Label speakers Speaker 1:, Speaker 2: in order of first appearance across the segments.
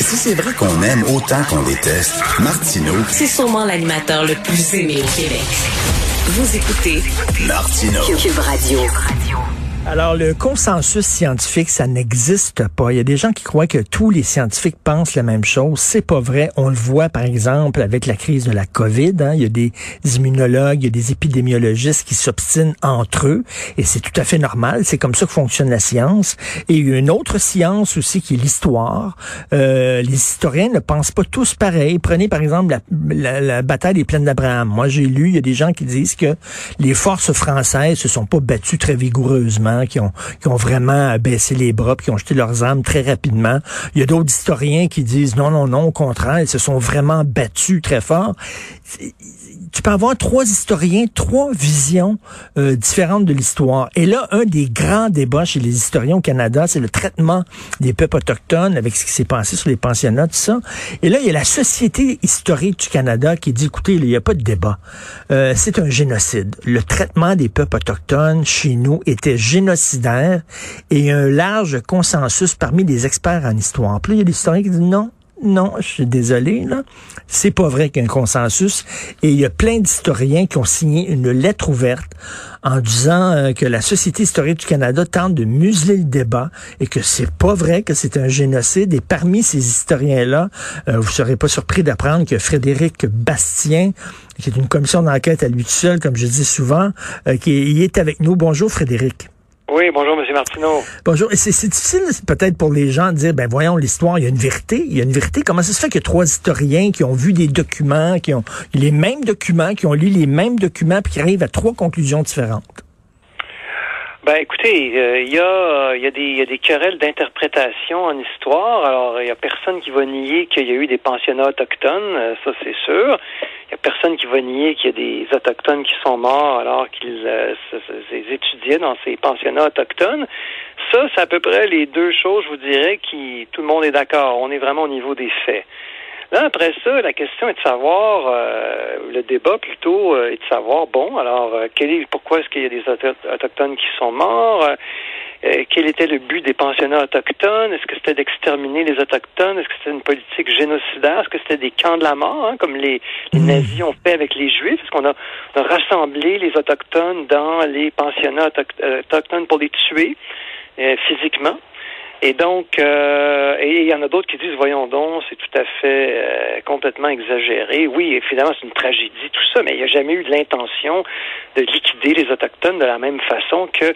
Speaker 1: Si c'est vrai qu'on aime autant qu'on déteste, Martineau,
Speaker 2: C'est sûrement l'animateur le plus aimé au Québec. Vous écoutez
Speaker 1: Martineau.
Speaker 2: Cube Radio.
Speaker 3: Alors, le consensus scientifique, ça n'existe pas. Il y a des gens qui croient que tous les scientifiques pensent la même chose. C'est pas vrai. On le voit, par exemple, avec la crise de la COVID. hein. Il y a des immunologues, il y a des épidémiologistes qui s'obstinent entre eux. Et c'est tout à fait normal. C'est comme ça que fonctionne la science. Et il y a une autre science aussi qui est l'histoire. Euh, les historiens ne pensent pas tous pareil. Prenez, par exemple, la, la- bataille des plaines d'Abraham. Moi, j'ai lu, il y a des gens qui disent que les forces françaises se sont pas battues très vigoureusement, qui ont, qui ont vraiment baissé les bras, puis qui ont jeté leurs armes très rapidement. Il y a d'autres historiens qui disent non, non, non, au contraire, ils se sont vraiment battus très fort. Tu peux avoir trois historiens, trois visions euh, différentes de l'histoire. Et là, un des grands débats chez les historiens au Canada, c'est le traitement des peuples autochtones avec ce qui s'est passé sur les pensionnats, tout ça. Et là, il y a la Société historique du Canada qui dit, écoutez, il n'y a pas de débat. Euh, c'est un génocide. Le traitement des peuples autochtones chez nous était génocidaire et un large consensus parmi les experts en histoire. Puis là, il y a des historiens qui disent non, non, je suis désolé, là. C'est pas vrai qu'il y a un consensus. Et il y a plein d'historiens qui ont signé une lettre ouverte en disant euh, que la Société historique du Canada tente de museler le débat et que c'est pas vrai que c'est un génocide. Et parmi ces historiens-là, euh, vous serez pas surpris d'apprendre que Frédéric Bastien, qui est une commission d'enquête à lui tout seul, comme je dis souvent, euh, qui est avec nous. Bonjour Frédéric.
Speaker 4: Oui, bonjour, M. Martineau.
Speaker 3: Bonjour. C'est difficile peut-être pour les gens de dire, ben voyons l'histoire, il y a une vérité, il y a une vérité. Comment ça se fait a trois historiens qui ont vu des documents, qui ont les mêmes documents, qui ont lu les mêmes documents, puis qui arrivent à trois conclusions différentes?
Speaker 4: Ben, écoutez, euh, il y, a, y, a des- querelles d'interprétation en histoire. Alors, il y a personne qui va nier qu'il y a eu des pensionnats autochtones, euh, ça c'est sûr. Il y a personne qui va nier qu'il y a des autochtones qui sont morts alors qu'ils euh, étudiaient dans ces pensionnats autochtones. Ça, c'est à peu près les deux choses, je vous dirais, qui tout le monde est d'accord. On est vraiment au niveau des faits. Là, après ça, la question est de savoir, euh, le débat plutôt euh, est de savoir, bon, alors, euh, quel est, pourquoi est-ce qu'il y a des auto- autochtones qui sont morts? Quel était le but des pensionnats autochtones? Est-ce que c'était d'exterminer les autochtones? Est-ce que c'était une politique génocidaire? Est-ce que c'était des camps de la mort, hein, comme les, les nazis ont fait avec les juifs? Est-ce qu'on a, rassemblé les autochtones dans les pensionnats autoch- autochtones pour les tuer physiquement? Et donc, euh, et il y en a d'autres qui disent, voyons donc, c'est tout à fait euh, complètement exagéré. Oui, évidemment, c'est une tragédie, tout ça, mais il n'y a jamais eu l'intention de liquider les Autochtones de la même façon que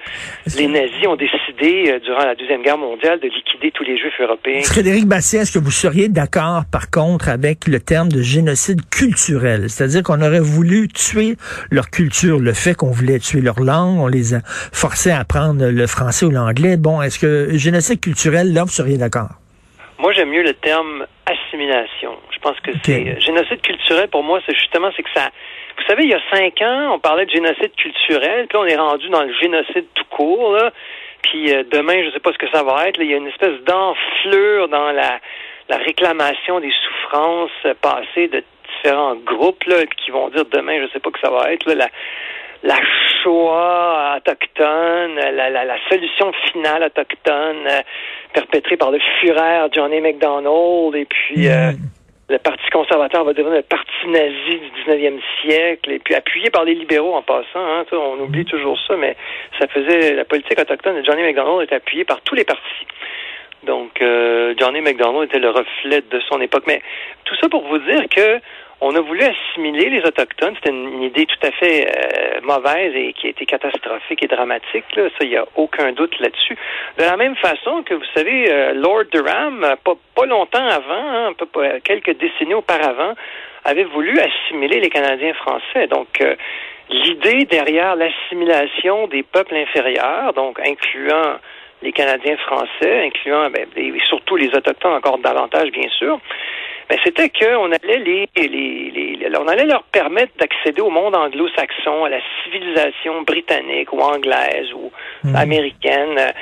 Speaker 4: les nazis ont décidé, euh, durant la Deuxième Guerre mondiale, de liquider tous les Juifs européens.
Speaker 3: Frédéric Bastien, est-ce que vous seriez d'accord, par contre, avec le terme de génocide culturel? C'est-à-dire qu'on aurait voulu tuer leur culture, le fait qu'on voulait tuer leur langue, on les a forcés à apprendre le français ou l'anglais. Bon, est-ce que génocide culturel, là, vous seriez d'accord?
Speaker 4: Moi, j'aime mieux le terme assimilation. Je pense que c'est euh, génocide culturel pour moi, c'est justement c'est que ça. Vous savez, il y a cinq ans, on parlait de génocide culturel, puis là, on est rendu dans le génocide tout court. Là. Puis euh, demain, je sais pas ce que ça va être. là, il y a une espèce d'enflure dans la, la réclamation des souffrances passées de différents groupes là, qui vont dire demain, je sais pas que ça va être là, la la Shoah autochtone, la, la, la solution finale autochtone euh, perpétrée par le fureur Johnny McDonald et puis euh, le Parti conservateur va devenir le parti nazi du 19e siècle et puis appuyé par les libéraux en passant. Hein, on oublie toujours ça, mais ça faisait la politique autochtone de Johnny McDonald est appuyée par tous les partis. Donc, euh, Johnny McDonald était le reflet de son époque. Mais tout ça pour vous dire que on a voulu assimiler les Autochtones. C'était une, idée tout à fait euh, mauvaise et qui a été catastrophique et dramatique. Là. Ça, il n'y a aucun doute là-dessus. De la même façon que, vous savez, euh, Lord Durham, pas, pas longtemps avant, hein, quelques décennies auparavant, avait voulu assimiler les Canadiens français. Donc, euh, l'idée derrière l'assimilation des peuples inférieurs, donc incluant les Canadiens français, incluant ben, surtout les autochtones encore davantage, bien sûr, ben, c'était qu'on allait les, les, les, on allait leur permettre d'accéder au monde anglo-saxon, à la civilisation britannique ou anglaise ou hmm. américaine, euh,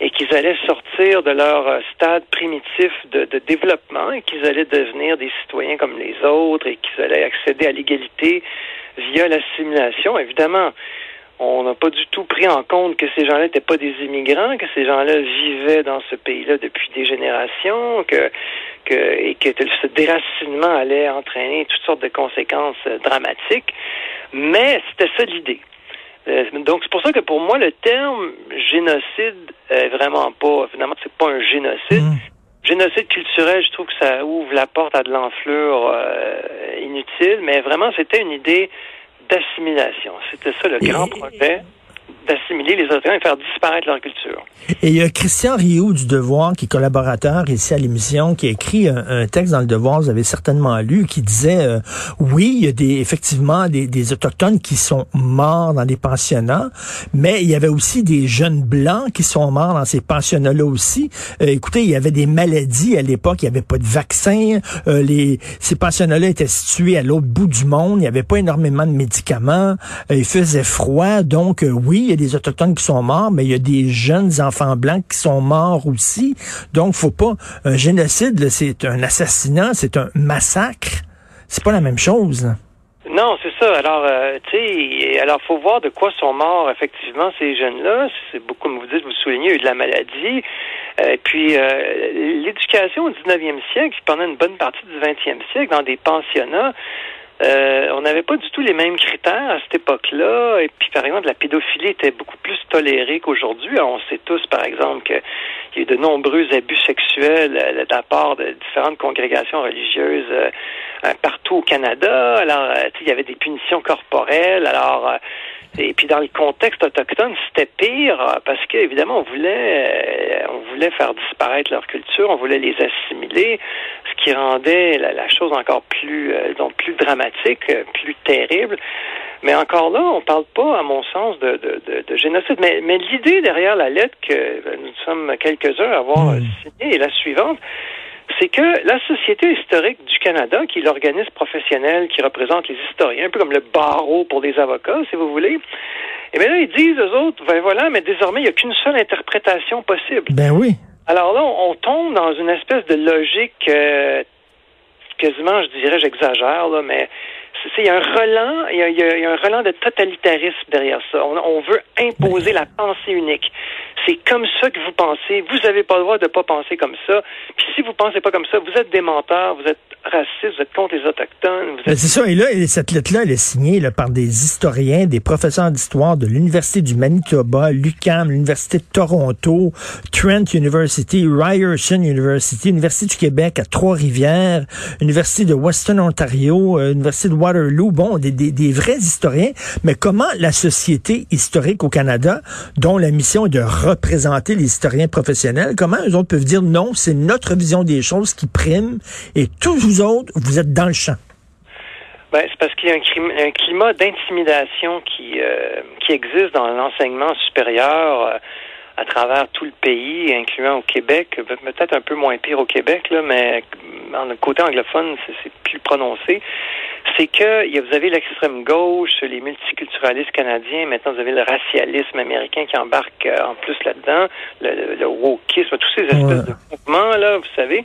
Speaker 4: et qu'ils allaient sortir de leur euh, stade primitif de, de développement et qu'ils allaient devenir des citoyens comme les autres et qu'ils allaient accéder à l'égalité via l'assimilation. Évidemment, on n'a pas du tout pris en compte que ces gens-là n'étaient pas des immigrants, que ces gens-là vivaient dans ce pays-là depuis des générations, que, que, et que ce déracinement allait entraîner toutes sortes de conséquences euh, dramatiques. Mais c'était ça l'idée. Euh, donc c'est pour ça que pour moi le terme génocide est vraiment pas finalement c'est pas un génocide. Mmh. Génocide culturel, je trouve que ça ouvre la porte à de l'enflure euh, inutile, mais vraiment c'était une idée d'assimilation. C'était ça le grand projet d'assimiler les Autochtones et faire disparaître leur culture.
Speaker 3: Et il y a Christian Rioux du Devoir, qui est collaborateur ici à l'émission, qui a écrit un, texte dans le Devoir, vous avez certainement lu, qui disait, euh, oui, il y a des, effectivement des, des, Autochtones qui sont morts dans des pensionnats, mais il y avait aussi des jeunes blancs qui sont morts dans ces pensionnats-là aussi. Euh, écoutez, il y avait des maladies à l'époque, il n'y avait pas de vaccin, euh, les, ces pensionnats-là étaient situés à l'autre bout du monde, il n'y avait pas énormément de médicaments, il faisait froid, donc il y a des Autochtones qui sont morts, mais il y a des jeunes enfants blancs qui sont morts aussi. Donc, faut pas... Un génocide, c'est un assassinat, c'est un massacre. C'est pas la même chose.
Speaker 4: Non, c'est ça. Alors, euh, tu sais, alors faut voir de quoi sont morts effectivement ces jeunes-là. C'est beaucoup, comme vous dites, vous soulignez, il y a eu de la maladie. Euh, puis euh, l'éducation au 19e siècle, pendant une bonne partie du 20e siècle, dans des pensionnats, euh, on n'avait pas du tout les mêmes critères à cette époque-là. Et puis, par exemple, la pédophilie était beaucoup plus tolérée qu'aujourd'hui. On sait tous, par exemple, qu'il y a eu de nombreux abus sexuels euh, de la part de différentes congrégations religieuses euh, partout au Canada. Alors, il y avait des punitions corporelles. Alors, et puis dans le contexte autochtone, c'était pire parce qu'évidemment, on voulait, on voulait faire disparaître leur culture, on voulait les assimiler, ce qui rendait la, chose encore plus, donc plus dramatique euh, plus terrible. Mais encore là, on parle pas, à mon sens, de, de, génocide. Mais, mais l'idée derrière la lettre que euh, nous sommes quelques-uns à avoir hmm. signée est la suivante c'est que la Société historique du Canada, qui est l'organisme professionnel qui représente les historiens, un peu comme le barreau pour des avocats, si vous voulez, eh bien là, ils disent, aux autres, ben voilà, mais désormais, il n'y a qu'une seule interprétation possible.
Speaker 3: Ben oui.
Speaker 4: Alors là, on, tombe dans une espèce de logique euh, quasiment, je dirais, j'exagère, là, mais il y a un relent, il y a, un relent de totalitarisme derrière ça. On, veut imposer la pensée unique. C'est comme ça que vous pensez. Vous n'avez pas le droit de pas penser comme ça. Puis si vous pensez pas comme ça, vous êtes des menteurs, vous êtes raciste, vous êtes contre les Autochtones.
Speaker 3: Ben, c'est ça. Et là, cette lettre-là, elle est signée là, par des historiens, des professeurs d'histoire de l'Université du Manitoba, l'UQAM, l'Université de Toronto, Trent University, Ryerson University, Université du Québec à Trois-Rivières, Université de Western Ontario, euh, Université de Waterloo. Bon, des, des, des vrais historiens. Mais comment la société historique au Canada, dont la mission est de représenter les historiens professionnels, comment eux autres peuvent dire non, c'est notre vision des choses qui prime et toujours vous autres, vous êtes dans le champ?
Speaker 4: Ben, c'est parce qu'il y a un, climat d'intimidation qui, euh, qui existe dans l'enseignement supérieur euh, à travers tout le pays, incluant au Québec, peut-être un peu moins pire au Québec, là, mais le côté anglophone, c'est plus prononcé. C'est que vous avez l'extrême gauche, les multiculturalistes canadiens, maintenant vous avez le racialisme américain qui embarque euh, en plus là-dedans, le, le, wokisme, tous ces espèces de mouvements là, vous savez.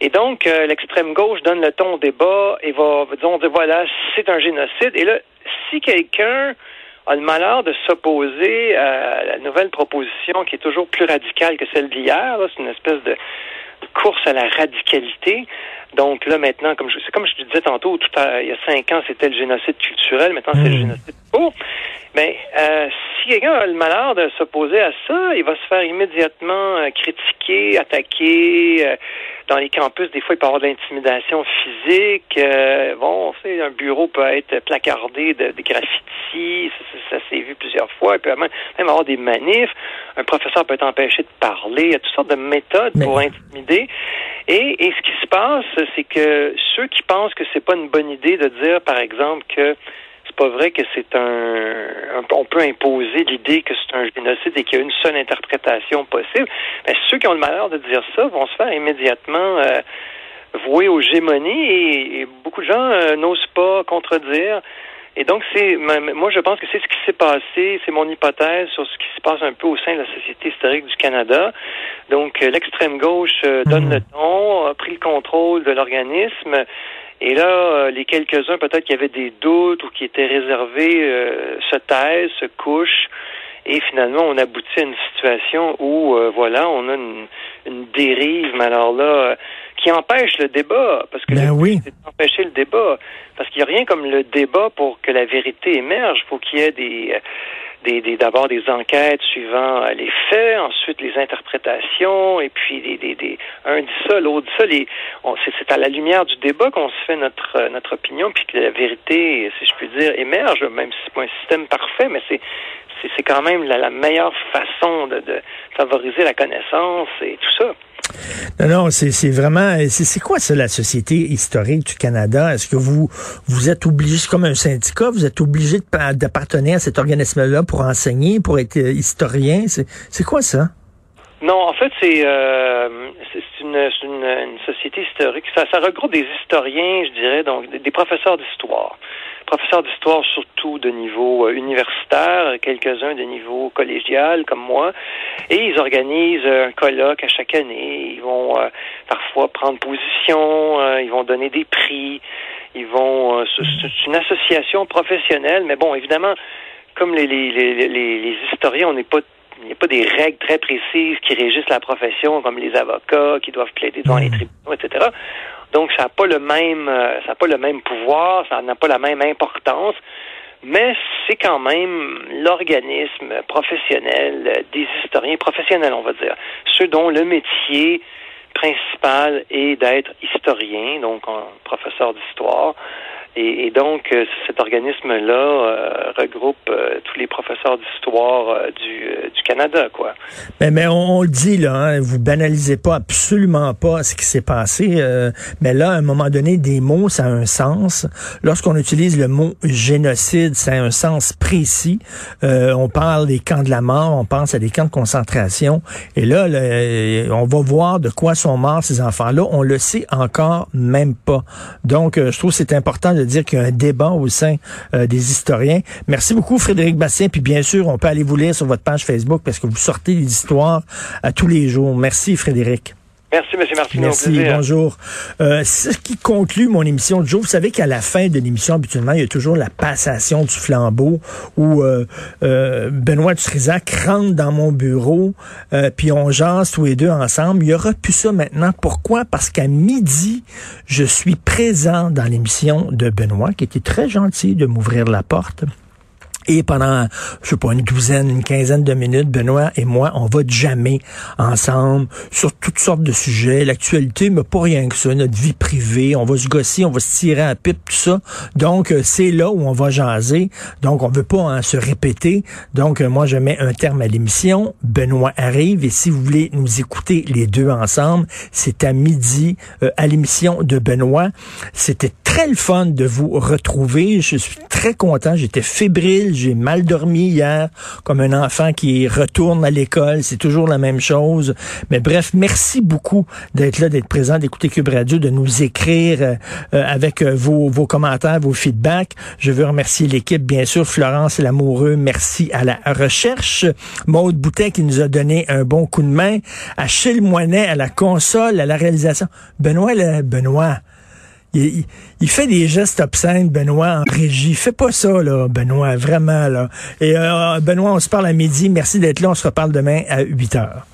Speaker 4: Et donc, euh, l'extrême gauche donne le ton au débat et va, disons, dire, voilà, c'est un génocide. Et là, si quelqu'un a le malheur de s'opposer à la nouvelle proposition qui est toujours plus radicale que celle d'hier, c'est une espèce de course à la radicalité. Donc là maintenant, comme je, c'est comme je te disais tantôt, tout à, il y a cinq ans c'était le génocide culturel, maintenant c'est le
Speaker 3: Mm.
Speaker 4: génocide pour. Mais euh, si quelqu'un a le malheur de s'opposer à ça, il va se faire immédiatement euh, critiquer, attaquer. euh, dans les campus, des fois, il peut y avoir de l'intimidation physique. Bon, c'est un bureau peut être placardé de, de graffitis. Ça, ça- ça s'est vu plusieurs fois. Il peut même, même avoir des manifs. Un professeur peut être empêché de parler. Il y a toutes sortes de méthodes
Speaker 3: Mais-
Speaker 4: pour intimider. Et, ce qui se passe, c'est que ceux qui pensent que c'est pas une bonne idée de dire, par exemple, que c'est pas vrai que c'est un, on peut imposer l'idée que c'est un génocide et qu'il y a une seule interprétation possible. Ben, ceux qui ont le malheur de dire ça vont se faire immédiatement euh, vouer aux gémonies et, et beaucoup de gens euh, n'osent pas contredire. Et donc, c'est moi, je pense que c'est ce qui s'est passé, c'est mon hypothèse sur ce qui se passe un peu au sein de la Société historique du Canada. Donc, euh, l'extrême gauche euh, donne
Speaker 3: Mhm.
Speaker 4: le ton, a pris le contrôle de l'organisme. Et là, euh, les quelques-uns peut-être qui avaient des doutes ou qui étaient réservés euh, se taisent, se couchent. Et finalement, on aboutit à une situation où, euh, voilà, on a une, une dérive, mais alors là, qui empêche le débat. Parce que
Speaker 3: Ben oui.
Speaker 4: c'est d'empêcher le débat. Qu'il n'y a rien comme le débat pour que la vérité émerge. Il faut qu'il y ait des, euh, des, des- d'abord des enquêtes suivant euh, les faits, ensuite les interprétations, et puis des, un dit ça, l'autre dit ça. C'est, à la lumière du débat qu'on se fait notre euh, notre opinion, puis que la vérité, si je puis dire, émerge, même si c'est pas un système parfait, mais c'est c'est, c'est quand même la, la meilleure façon de, de favoriser la connaissance et tout ça.
Speaker 3: Non, non, c'est vraiment. C'est c'est quoi ça, la Société historique du Canada? Est-ce que vous vous êtes obligé, comme un syndicat, vous êtes obligé d'appartenir à cet organisme-là pour enseigner, pour être euh, historien? C'est quoi ça?
Speaker 4: Non, en fait, c'est euh, une, une, société historique. Ça, regroupe des historiens, je dirais, donc des professeurs d'histoire. Professeurs d'histoire surtout de niveau euh, universitaire, quelques-uns de niveau collégial comme moi. Et ils organisent un colloque à chaque année. Ils vont euh, parfois prendre position, euh, ils vont donner des prix, ils vont... euh, c'est une association professionnelle, mais bon, évidemment, comme les, les, les, les, les historiens, on n'est pas il n'y a pas des règles très précises qui régissent la profession, comme les avocats qui doivent plaider devant les tribunaux, etc. Donc, ça n'a pas le même, euh, ça n'a pas le même pouvoir, ça n'a pas la même importance, mais c'est quand même l'organisme professionnel euh, des historiens professionnels, on va dire, ceux dont le métier principal est d'être historien, donc professeur d'histoire. Et, et donc, euh, cet organisme-là euh, regroupe euh, tous les professeurs d'histoire du, du Canada, quoi.
Speaker 3: Mais, mais on, le dit, là, hein, vous banalisez pas absolument pas ce qui s'est passé. mais là, à un moment donné, des mots, ça a un sens. Lorsqu'on utilise le mot génocide, ça a un sens précis. Euh, on parle des camps de la mort, on pense à des camps de concentration. Et là, on va voir de quoi sont morts ces enfants-là. On le sait encore même pas. Donc, euh, je trouve que c'est important de dire qu'il y a un débat au sein euh, des historiens. Merci beaucoup, Frédéric Bastien. Puis bien sûr, on peut aller vous lire sur votre page Facebook parce que vous sortez des histoires à tous les jours. Merci, Frédéric.
Speaker 4: Merci, M. Martineau. au
Speaker 3: Merci, bonjour. Euh, ce qui conclut mon émission de jour, vous savez qu'à la fin de l'émission, habituellement, il y a toujours la passation du flambeau où euh, euh, Benoît Dutrisac rentre dans mon bureau, euh, puis on jase tous les deux ensemble. Il y aura plus ça maintenant. Pourquoi? Parce qu'à midi, je suis présent dans l'émission de Benoît, qui était très gentil de m'ouvrir la porte. Et pendant, je sais pas, une douzaine, une quinzaine de minutes, Benoît et moi, on va jammer ensemble sur toutes sortes de sujets. L'actualité, mais pas rien que ça. Notre vie privée, on va se gosser, on va se tirer à pipe, tout ça. Donc, euh, c'est là où on va jaser. Donc, on veut pas hein, se répéter. Donc, euh, moi, je mets un terme à l'émission. Benoît arrive. Et si vous voulez nous écouter les deux ensemble, c'est à midi euh, à l'émission de Benoît. C'était très le fun de vous retrouver. Je suis très content. J'étais fébrile. J'ai mal dormi hier, comme un enfant qui retourne à l'école. C'est toujours la même chose. Mais bref, merci beaucoup d'être là, d'être présent, d'écouter Cube Radio, de nous écrire euh, avec euh, vos, commentaires, vos feedbacks. Je veux remercier l'équipe, bien sûr. Florence Lamoureux, merci à la recherche. Maude Boutet qui nous a donné un bon coup de main. Achille Moinet à la console, à la réalisation. Benoît, là, Benoît. Il, fait des gestes obscènes, Benoît, en régie. Fais pas ça, là, Benoît, vraiment, là. Et euh, Benoît, on se parle à midi. Merci d'être là. On se reparle demain à 8 heures.